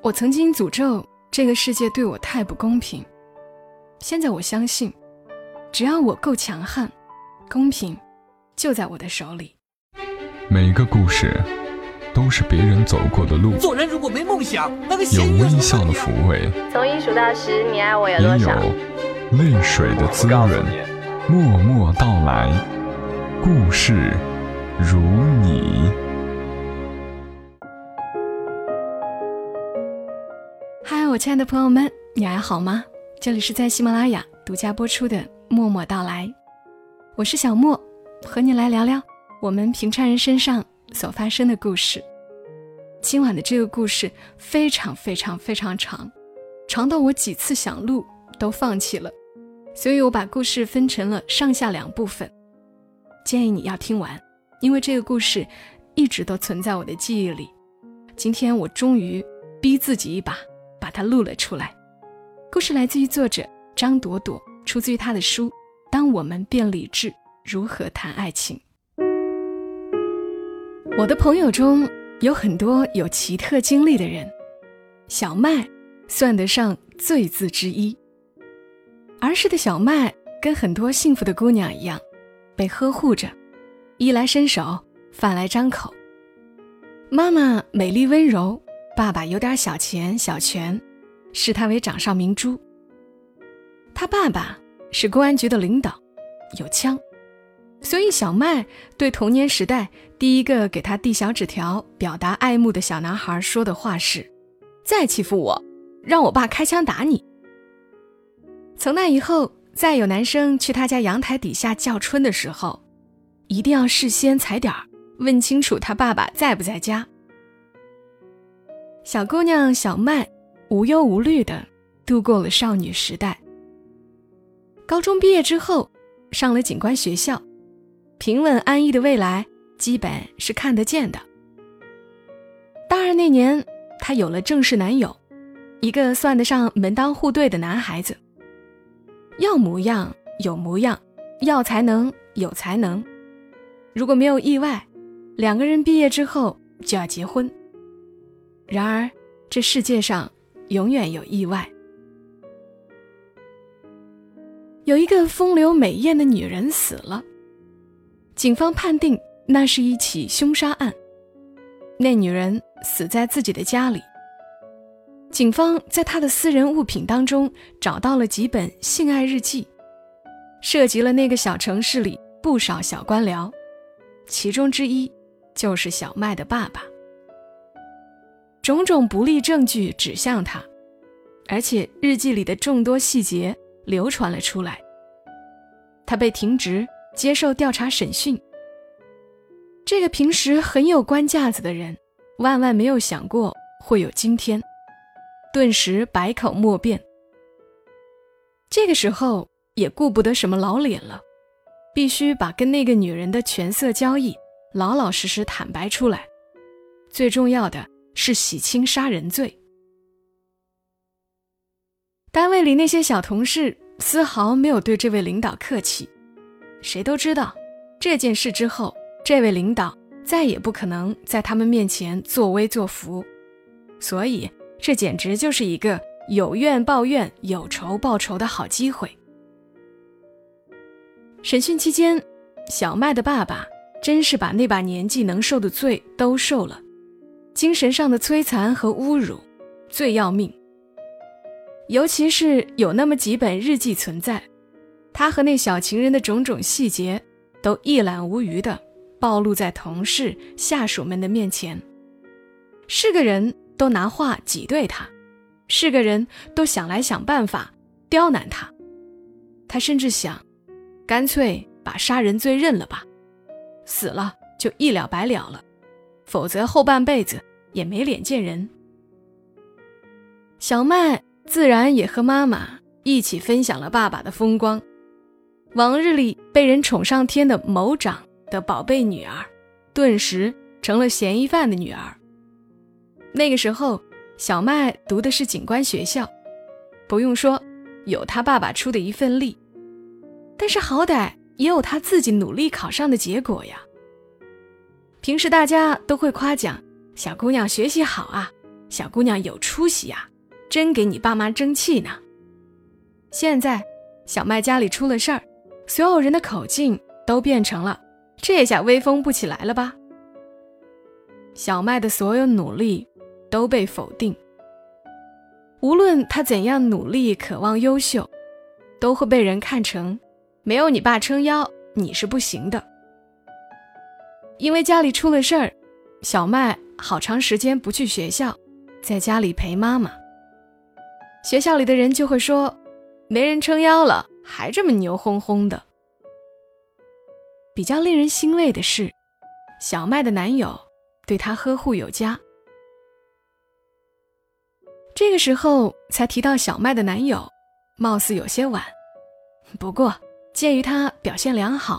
我曾经诅咒这个世界对我太不公平，现在我相信，只要我够强悍，公平就在我的手里。每个故事都是别人走过的路，做人如果没梦想，那个有微笑的抚慰，从一数到十，你爱我有也多少？有泪水的滋润。默默到来，故事如你。我亲爱的朋友们，你还好吗？这里是在喜马拉雅独家播出的《默默到来》，我是小莫，和你来聊聊我们平常人身上所发生的故事。今晚的这个故事非常非常非常长，长到我几次想录都放弃了，所以我把故事分成了上下两部分，建议你要听完，因为这个故事一直都存在我的记忆里。今天我终于逼自己一把。把它录了出来。故事来自于作者张朵朵，出自于他的书《当我们变理智：如何谈爱情》。我的朋友中有很多有奇特经历的人，小麦算得上最字之一。儿时的小麦跟很多幸福的姑娘一样，被呵护着，衣来伸手，饭来张口。妈妈美丽温柔。爸爸有点小钱小权，视他为掌上明珠。他爸爸是公安局的领导，有枪，所以小麦对童年时代第一个给他递小纸条表达爱慕的小男孩说的话是：“再欺负我，让我爸开枪打你。”从那以后，再有男生去他家阳台底下叫春的时候，一定要事先踩点儿问清楚他爸爸在不在家。小姑娘小麦无忧无虑的度过了少女时代。高中毕业之后，上了警官学校，平稳安逸的未来基本是看得见的。大二那年，她有了正式男友，一个算得上门当户对的男孩子。要模样有模样，要才能有才能。如果没有意外，两个人毕业之后就要结婚。然而，这世界上永远有意外。有一个风流美艳的女人死了，警方判定那是一起凶杀案。那女人死在自己的家里。警方在她的私人物品当中找到了几本性爱日记，涉及了那个小城市里不少小官僚，其中之一就是小麦的爸爸。种种不利证据指向他，而且日记里的众多细节流传了出来。他被停职，接受调查审讯。这个平时很有官架子的人，万万没有想过会有今天，顿时百口莫辩。这个时候也顾不得什么老脸了，必须把跟那个女人的权色交易老老实实坦白出来。最重要的。是洗清杀人罪。单位里那些小同事丝毫没有对这位领导客气，谁都知道这件事之后，这位领导再也不可能在他们面前作威作福，所以这简直就是一个有怨报怨、有仇报仇的好机会。审讯期间，小麦的爸爸真是把那把年纪能受的罪都受了。精神上的摧残和侮辱最要命，尤其是有那么几本日记存在，他和那小情人的种种细节都一览无余的暴露在同事、下属们的面前，是个人都拿话挤兑他，是个人都想来想办法刁难他，他甚至想，干脆把杀人罪认了吧，死了就一了百了了，否则后半辈子。也没脸见人。小麦自然也和妈妈一起分享了爸爸的风光。往日里被人宠上天的某长的宝贝女儿，顿时成了嫌疑犯的女儿。那个时候，小麦读的是警官学校，不用说，有他爸爸出的一份力。但是好歹也有他自己努力考上的结果呀。平时大家都会夸奖。小姑娘学习好啊，小姑娘有出息呀，真给你爸妈争气呢。现在小麦家里出了事儿，所有人的口径都变成了：这下威风不起来了吧？小麦的所有努力都被否定。无论他怎样努力、渴望优秀，都会被人看成没有你爸撑腰，你是不行的。因为家里出了事儿，小麦好长时间不去学校，在家里陪妈妈。学校里的人就会说，没人撑腰了，还这么牛哄哄的。比较令人欣慰的是，小麦的男友对她呵护有加。这个时候才提到小麦的男友，貌似有些晚。不过鉴于他表现良好，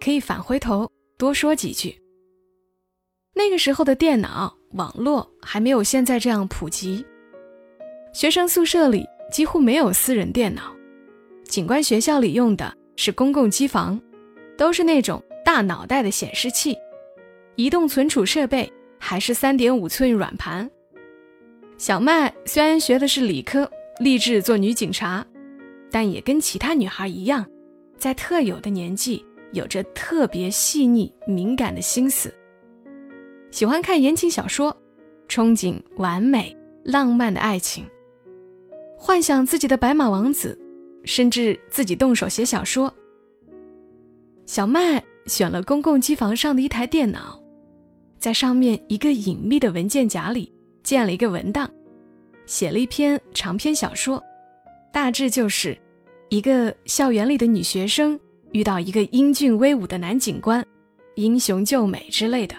可以返回头。多说几句。那个时候的电脑网络还没有现在这样普及，学生宿舍里几乎没有私人电脑，警官学校里用的是公共机房，都是那种大脑袋的显示器，移动存储设备还是三点五寸软盘。小麦虽然学的是理科，立志做女警察，但也跟其他女孩一样，在特有的年纪。有着特别细腻敏感的心思，喜欢看言情小说，憧憬完美浪漫的爱情，幻想自己的白马王子，甚至自己动手写小说。小麦选了公共机房上的一台电脑，在上面一个隐秘的文件夹里建了一个文档，写了一篇长篇小说，大致就是一个校园里的女学生。遇到一个英俊威武的男警官，英雄救美之类的。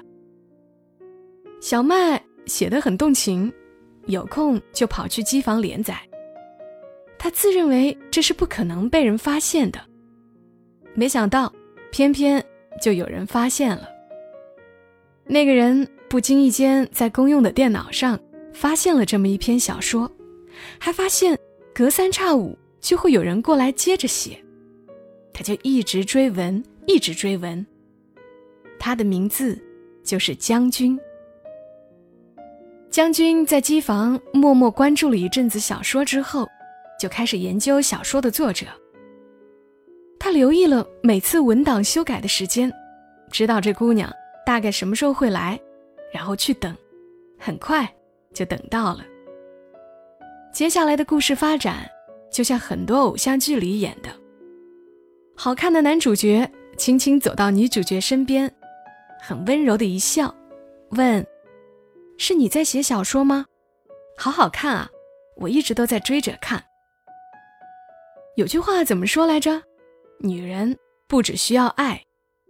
小麦写得很动情，有空就跑去机房连载。他自认为这是不可能被人发现的，没想到偏偏就有人发现了。那个人不经意间在公用的电脑上发现了这么一篇小说，还发现隔三差五就会有人过来接着写。他就一直追文，一直追文。他的名字就是将军。将军在机房默默关注了一阵子小说之后，就开始研究小说的作者。他留意了每次文档修改的时间，知道这姑娘大概什么时候会来，然后去等。很快就等到了。接下来的故事发展，就像很多偶像剧里演的。好看的男主角轻轻走到女主角身边，很温柔的一笑，问：“是你在写小说吗？好好看啊，我一直都在追着看。”有句话怎么说来着？女人不只需要爱，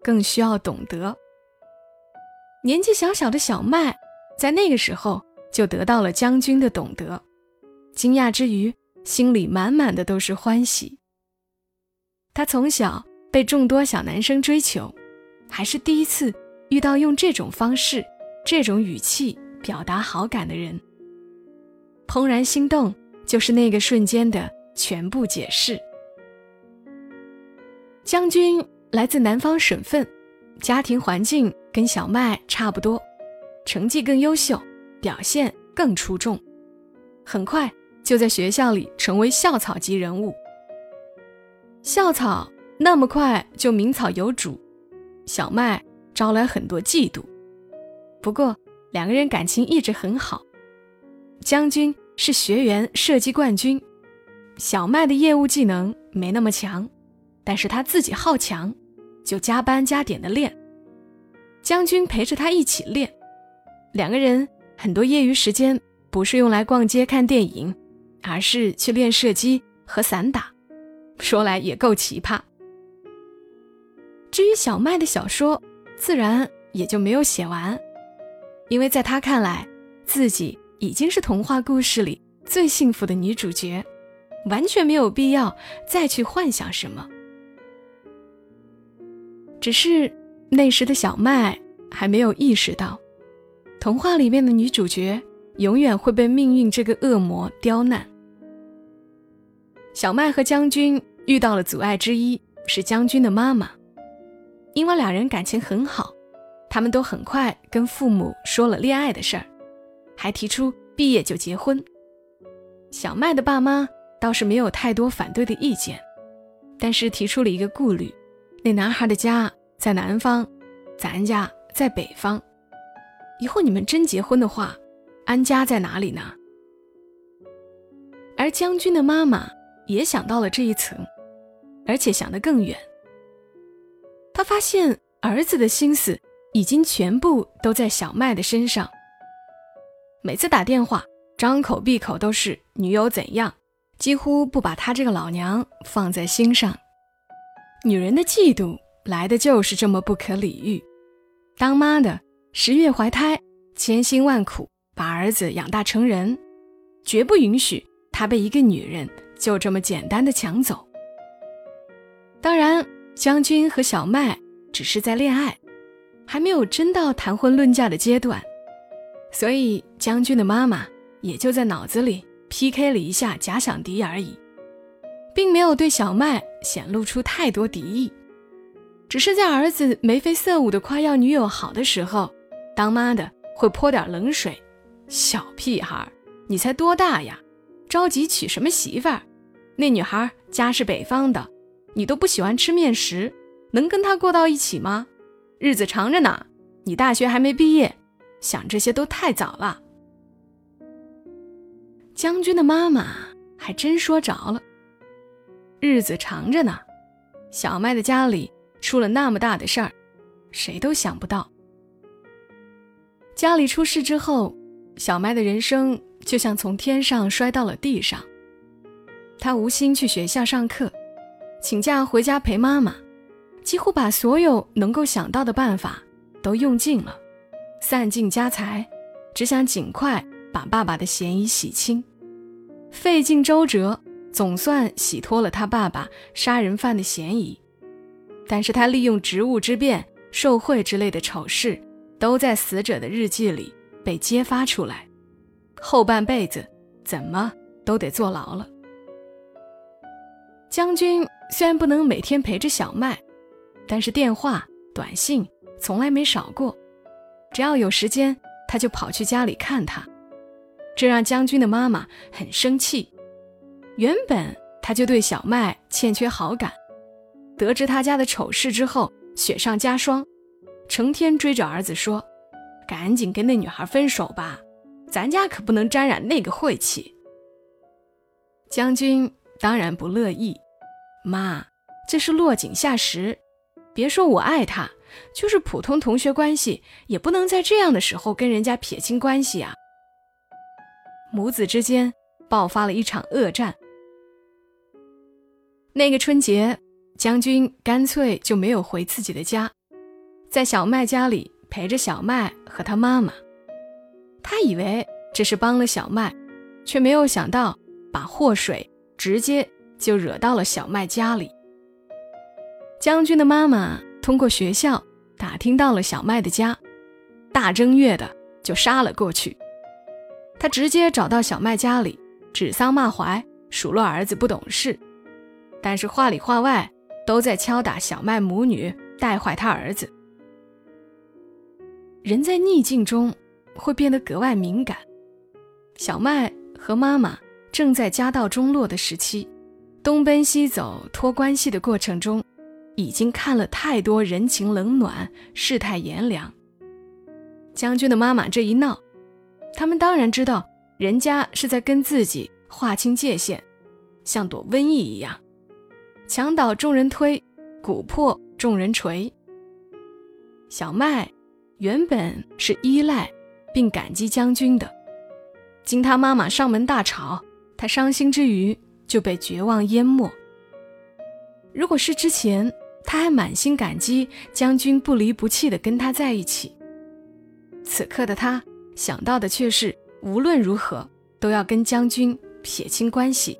更需要懂得。年纪小小的小麦，在那个时候就得到了将军的懂得，惊讶之余，心里满满的都是欢喜。他从小被众多小男生追求，还是第一次遇到用这种方式、这种语气表达好感的人。怦然心动，就是那个瞬间的全部解释。将军来自南方省份，家庭环境跟小麦差不多，成绩更优秀，表现更出众，很快就在学校里成为校草级人物。校草那么快就名草有主，小麦招来很多嫉妒。不过两个人感情一直很好。将军是学员射击冠军，小麦的业务技能没那么强，但是他自己好强，就加班加点的练。将军陪着他一起练，两个人很多业余时间不是用来逛街看电影，而是去练射击和散打。说来也够奇葩。至于小麦的小说，自然也就没有写完，因为在他看来，自己已经是童话故事里最幸福的女主角，完全没有必要再去幻想什么。只是那时的小麦还没有意识到，童话里面的女主角永远会被命运这个恶魔刁难。小麦和将军。遇到了阻碍之一是将军的妈妈，因为两人感情很好，他们都很快跟父母说了恋爱的事儿，还提出毕业就结婚。小麦的爸妈倒是没有太多反对的意见，但是提出了一个顾虑：那男孩的家在南方，咱家在北方，以后你们真结婚的话，安家在哪里呢？而将军的妈妈也想到了这一层，而且想得更远。他发现儿子的心思已经全部都在小麦的身上，每次打电话。张口闭口都是女友怎样，几乎不把他这个老娘放在心上。女人的嫉妒来的就是这么不可理喻。当妈的十月怀胎，千辛万苦把儿子养大成人，绝不允许他被一个女人就这么简单的抢走。当然，将军和小麦只是在恋爱，还没有真到谈婚论嫁的阶段，所以将军的妈妈。也就在脑子里 PK 了一下假想敌而已，并没有对小麦显露出太多敌意，只是在儿子眉飞色舞的夸耀女友好的时候，当妈的会泼点冷水：“小屁孩，你才多大呀？着急娶什么媳妇儿？那女孩家是北方的，你都不喜欢吃面食，能跟她过到一起吗？日子长着呢，你大学还没毕业，想这些都太早了。”将军的妈妈还真说着了。日子长着呢，小麦的家里出了那么大的事儿，谁都想不到。家里出事之后，小麦的人生就像从天上摔到了地上。他无心去学校上课，请假回家陪妈妈，几乎把所有能够想到的办法都用尽了，散尽家财，只想尽快把爸爸的嫌疑洗清。费尽周折，总算洗脱了他爸爸杀人犯的嫌疑。但是他利用职务之便、受贿之类的丑事，都在死者的日记里被揭发出来。后半辈子怎么都得坐牢了。将军虽然不能每天陪着小麦，但是电话、短信从来没少过。只要有时间，他就跑去家里看他。这让将军的妈妈很生气。原本他就对小麦欠缺好感，得知他家的丑事之后，雪上加霜，成天追着儿子说：“赶紧跟那女孩分手吧，咱家可不能沾染那个晦气。”将军当然不乐意，妈，这是落井下石。别说我爱他，就是普通同学关系，也不能在这样的时候跟人家撇清关系啊。母子之间爆发了一场恶战。那个春节，将军干脆就没有回自己的家，在小麦家里陪着小麦和他妈妈。他以为这是帮了小麦，却没有想到把祸水直接就惹到了小麦家里。将军的妈妈通过学校打听到了小麦的家，大正月的就杀了过去。他直接找到小麦家里，指桑骂槐，数落儿子不懂事，但是话里话外都在敲打小麦母女，带坏他儿子。人在逆境中会变得格外敏感。小麦和妈妈正在家道中落的时期，东奔西走托关系的过程中，已经看了太多人情冷暖、世态炎凉。将军的妈妈这一闹。他们当然知道，人家是在跟自己划清界限，像躲瘟疫一样，墙倒众人推，鼓破众人锤。小麦原本是依赖并感激将军的，经他妈妈上门大吵，他伤心之余就被绝望淹没。如果是之前，他还满心感激将军不离不弃的跟他在一起，此刻的他。想到的却是，无论如何都要跟将军撇清关系。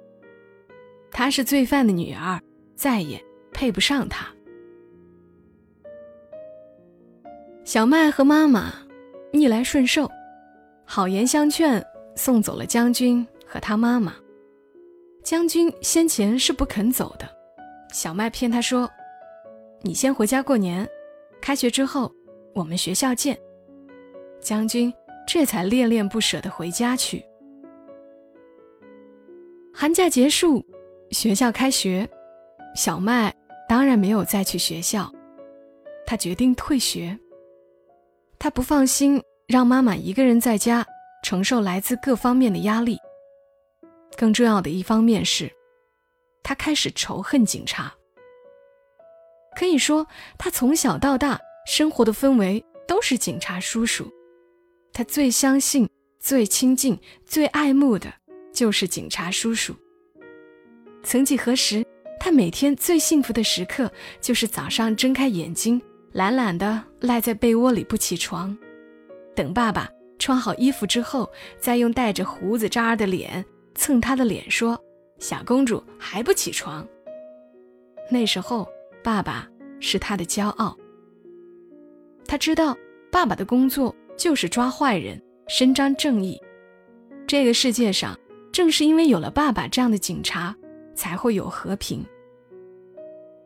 她是罪犯的女儿，再也配不上他。小麦和妈妈逆来顺受，好言相劝，送走了将军和他妈妈。将军先前是不肯走的，小麦骗他说：“你先回家过年，开学之后我们学校见。”将军。这才恋恋不舍地回家去。寒假结束，学校开学，小麦当然没有再去学校，他决定退学。他不放心让妈妈一个人在家承受来自各方面的压力。更重要的一方面是，他开始仇恨警察。可以说，他从小到大生活的氛围都是警察叔叔。他最相信、最亲近、最爱慕的，就是警察叔叔。曾几何时，他每天最幸福的时刻，就是早上睁开眼睛，懒懒的赖在被窝里不起床，等爸爸穿好衣服之后，再用带着胡子渣儿的脸蹭他的脸，说：“小公主还不起床。”那时候，爸爸是他的骄傲。他知道，爸爸的工作。就是抓坏人，伸张正义。这个世界上，正是因为有了爸爸这样的警察，才会有和平。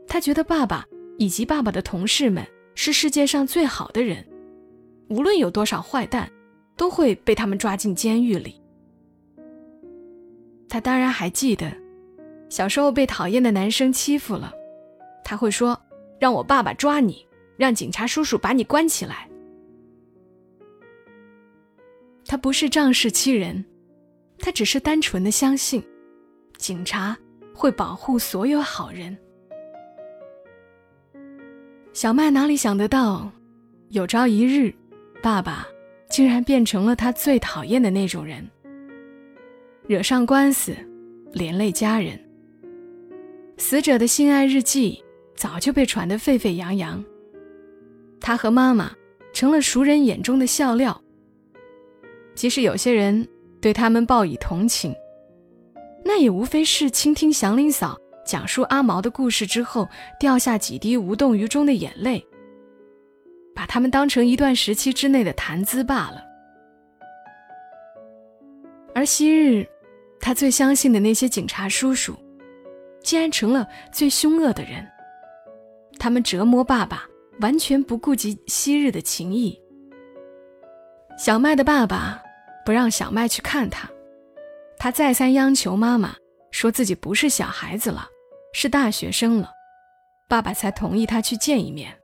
他觉得爸爸以及爸爸的同事们是世界上最好的人，无论有多少坏蛋，都会被他们抓进监狱里。他当然还记得，小时候被讨厌的男生欺负了，他会说：“让我爸爸抓你，让警察叔叔把你关起来。”他不是仗势欺人，他只是单纯的相信，警察会保护所有好人。小麦哪里想得到，有朝一日，爸爸竟然变成了他最讨厌的那种人，惹上官司，连累家人。死者的性爱日记早就被传得沸沸扬扬，他和妈妈成了熟人眼中的笑料。即使有些人对他们报以同情，那也无非是倾听祥林嫂讲述阿毛的故事之后掉下几滴无动于衷的眼泪，把他们当成一段时期之内的谈资罢了。而昔日他最相信的那些警察叔叔，竟然成了最凶恶的人。他们折磨爸爸，完全不顾及昔日的情谊。小麦的爸爸不让小麦去看他，他再三央求妈妈，说自己不是小孩子了，是大学生了，爸爸才同意他去见一面。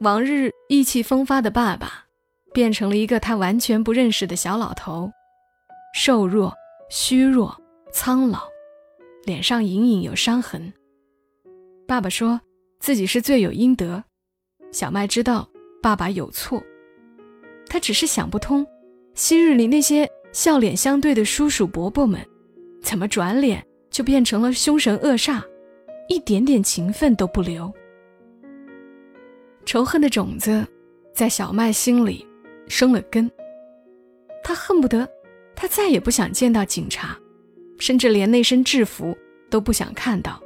往日意气风发的爸爸，变成了一个他完全不认识的小老头，瘦弱、虚弱、苍老，脸上隐隐有伤痕。爸爸说自己是罪有应得，小麦知道爸爸有错。他只是想不通，昔日里那些笑脸相对的叔叔伯伯们，怎么转脸就变成了凶神恶煞，一点点情分都不留。仇恨的种子在小麦心里生了根。他恨不得，他再也不想见到警察，甚至连那身制服都不想看到。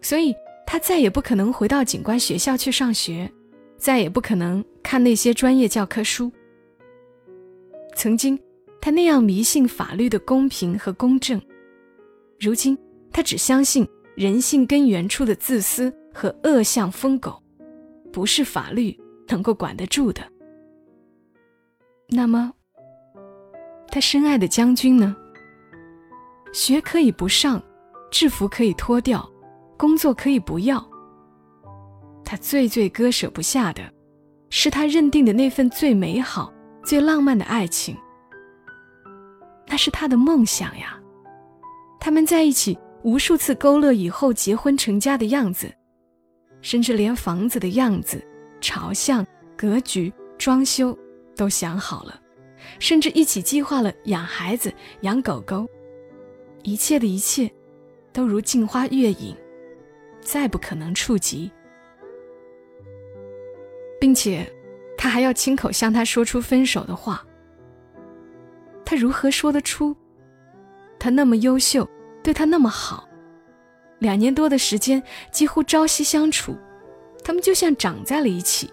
所以，他再也不可能回到警官学校去上学。再也不可能看那些专业教科书。曾经，他那样迷信法律的公平和公正，如今他只相信人性根源处的自私和恶向疯狗，不是法律能够管得住的。那么，他深爱的将军呢？学可以不上，制服可以脱掉，工作可以不要。他最最割舍不下的，是他认定的那份最美好、最浪漫的爱情。那是他的梦想呀。他们在一起无数次勾勒以后结婚成家的样子，甚至连房子的样子、朝向、格局、装修都想好了，甚至一起计划了养孩子、养狗狗。一切的一切，都如镜花月影，再不可能触及。并且，他还要亲口向他说出分手的话。他如何说得出？他那么优秀，对他那么好，两年多的时间几乎朝夕相处，他们就像长在了一起。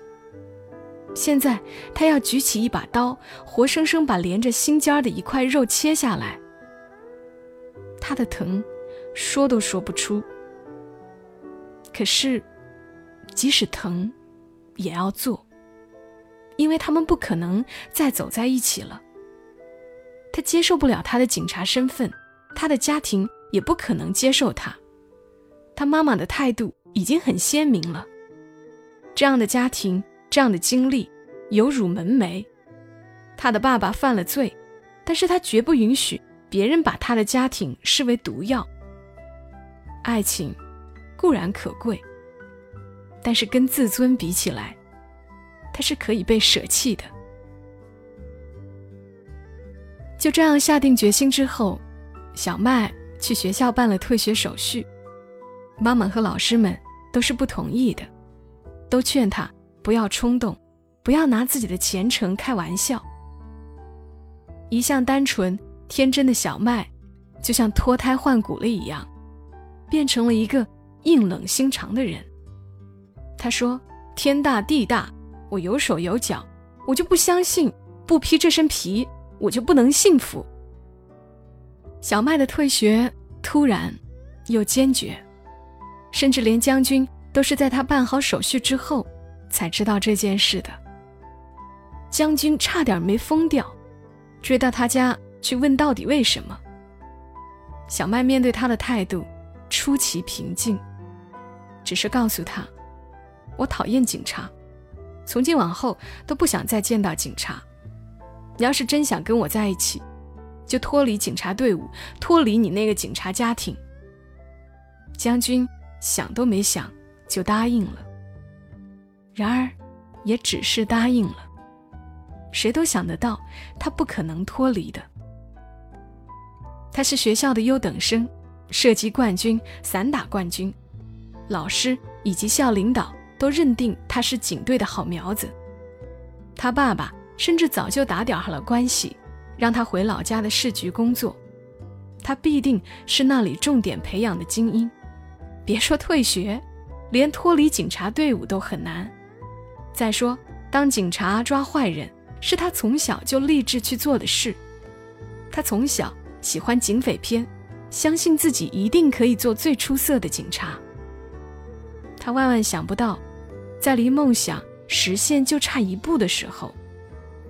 现在他要举起一把刀，活生生把连着心尖的一块肉切下来。他的疼，说都说不出。可是，即使疼。也要做，因为他们不可能再走在一起了。他接受不了他的警察身份，他的家庭也不可能接受他。他妈妈的态度已经很鲜明了。这样的家庭，这样的经历，有辱门楣。他的爸爸犯了罪，但是他绝不允许别人把他的家庭视为毒药。爱情固然可贵，但是跟自尊比起来，它是可以被舍弃的。就这样下定决心之后，小麦去学校办了退学手续。妈妈和老师们都是不同意的，都劝他不要冲动，不要拿自己的前程开玩笑。一向单纯天真的小麦，就像脱胎换骨了一样，变成了一个硬冷心肠的人。他说：“天大地大，我有手有脚，我就不相信不披这身皮，我就不能幸福。”小麦的退学突然又坚决。甚至连将军都是在他办好手续之后，才知道这件事的。将军差点没疯掉，追到他家去问到底为什么。小麦面对他的态度出奇平静，只是告诉他：“我讨厌警察，从今往后都不想再见到警察。你要是真想跟我在一起，就脱离警察队伍，脱离你那个警察家庭。”将军。想都没想就答应了。然而，也只是答应了。谁都想得到，他不可能脱离的。他是学校的优等生，射击冠军、散打冠军，老师以及校领导都认定他是警队的好苗子。他爸爸甚至早就打点好了关系，让他回老家的市局工作。他必定是那里重点培养的精英。别说退学，连脱离警察队伍都很难。再说，当警察抓坏人是他从小就立志去做的事。他从小喜欢警匪片，相信自己一定可以做最出色的警察。他万万想不到，在离梦想实现就差一步的时候，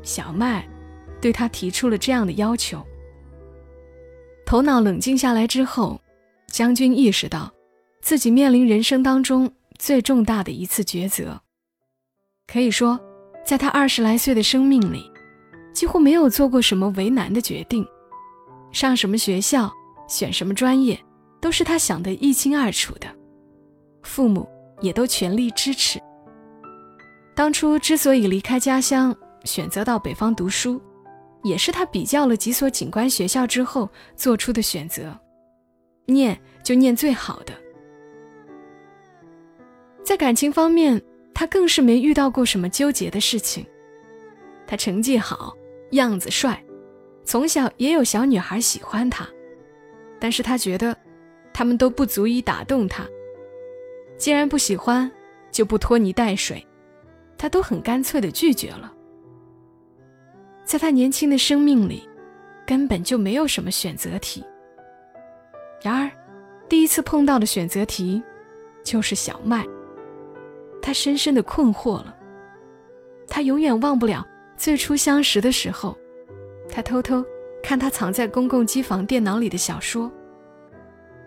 小麦对他提出了这样的要求。头脑冷静下来之后，将军意识到。自己面临人生当中最重大的一次抉择，可以说，在他二十来岁的生命里，几乎没有做过什么为难的决定。上什么学校，选什么专业，都是他想得一清二楚的，父母也都全力支持。当初之所以离开家乡，选择到北方读书，也是他比较了几所警官学校之后做出的选择，念就念最好的。在感情方面，他更是没遇到过什么纠结的事情。他成绩好，样子帅，从小也有小女孩喜欢他，但是他觉得，他们都不足以打动他。既然不喜欢，就不拖泥带水，他都很干脆的拒绝了。在他年轻的生命里，根本就没有什么选择题。然而，第一次碰到的选择题，就是小麦。他深深的困惑了。他永远忘不了最初相识的时候，他偷偷看他藏在公共机房电脑里的小说。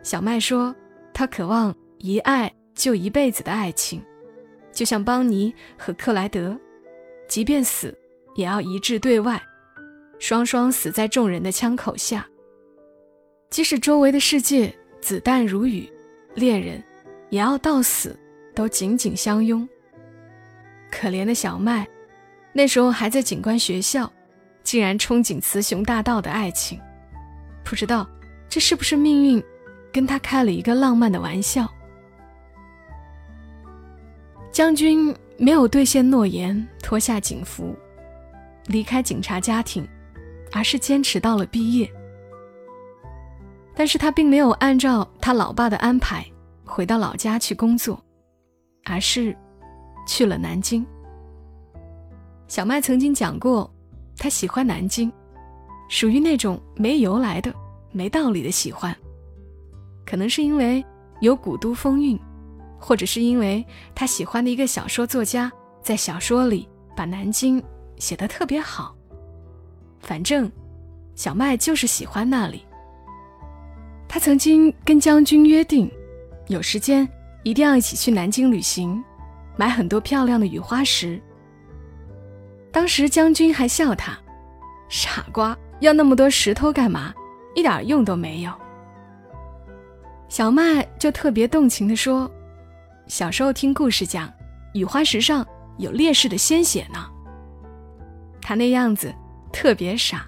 小麦说，他渴望一爱就一辈子的爱情，就像邦尼和克莱德，即便死也要一致对外，双双死在众人的枪口下。即使周围的世界子弹如雨，恋人也要到死。都紧紧相拥。可怜的小麦，那时候还在警官学校，竟然憧憬雌雄大盗的爱情，不知道这是不是命运跟他开了一个浪漫的玩笑。将军没有兑现诺言，脱下警服，离开警察家庭，而是坚持到了毕业。但是他并没有按照他老爸的安排回到老家去工作。而是去了南京。小麦曾经讲过，他喜欢南京，属于那种没由来的、没道理的喜欢。可能是因为有古都风韵，或者是因为他喜欢的一个小说作家在小说里把南京写得特别好。反正，小麦就是喜欢那里。他曾经跟将军约定，有时间一定要一起去南京旅行，买很多漂亮的雨花石。当时将军还笑他：“傻瓜，要那么多石头干嘛？一点用都没有。”小麦就特别动情地说：“小时候听故事讲，雨花石上有烈士的鲜血呢。”他那样子特别傻，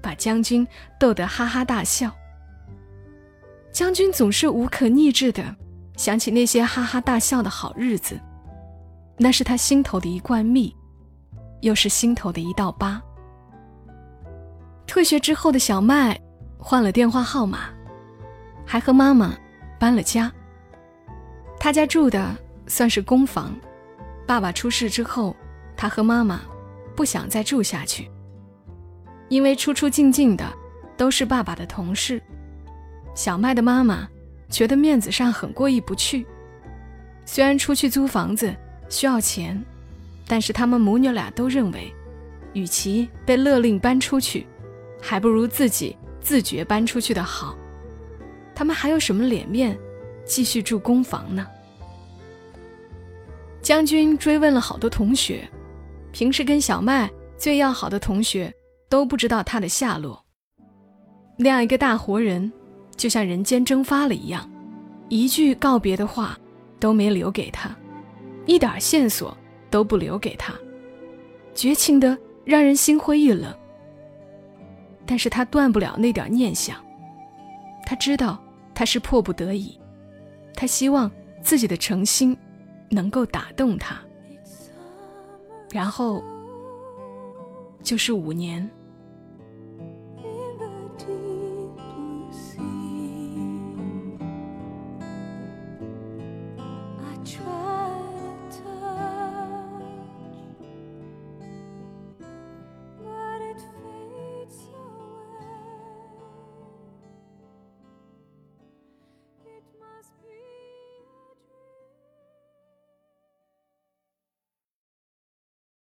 把将军逗得哈哈大笑。将军总是无可抑制的想起那些哈哈大笑的好日子，那是他心头的一罐蜜，又是心头的一道疤。退学之后的小麦换了电话号码，还和妈妈搬了家。他家住的算是公房，爸爸出事之后，他和妈妈不想再住下去，因为出出进进的都是爸爸的同事。小麦的妈妈觉得面子上很过意不去，虽然出去租房子需要钱，但是他们母女俩都认为，与其被勒令搬出去，还不如自己自觉搬出去的好。他们还有什么脸面继续住公房呢？将军追问了好多同学，平时跟小麦最要好的同学都不知道他的下落。那样一个大活人。就像人间蒸发了一样，一句告别的话都没留给他，一点线索都不留给他，绝情的让人心灰意冷。但是他断不了那点念想，他知道他是迫不得已，他希望自己的诚心能够打动他，然后就是五年。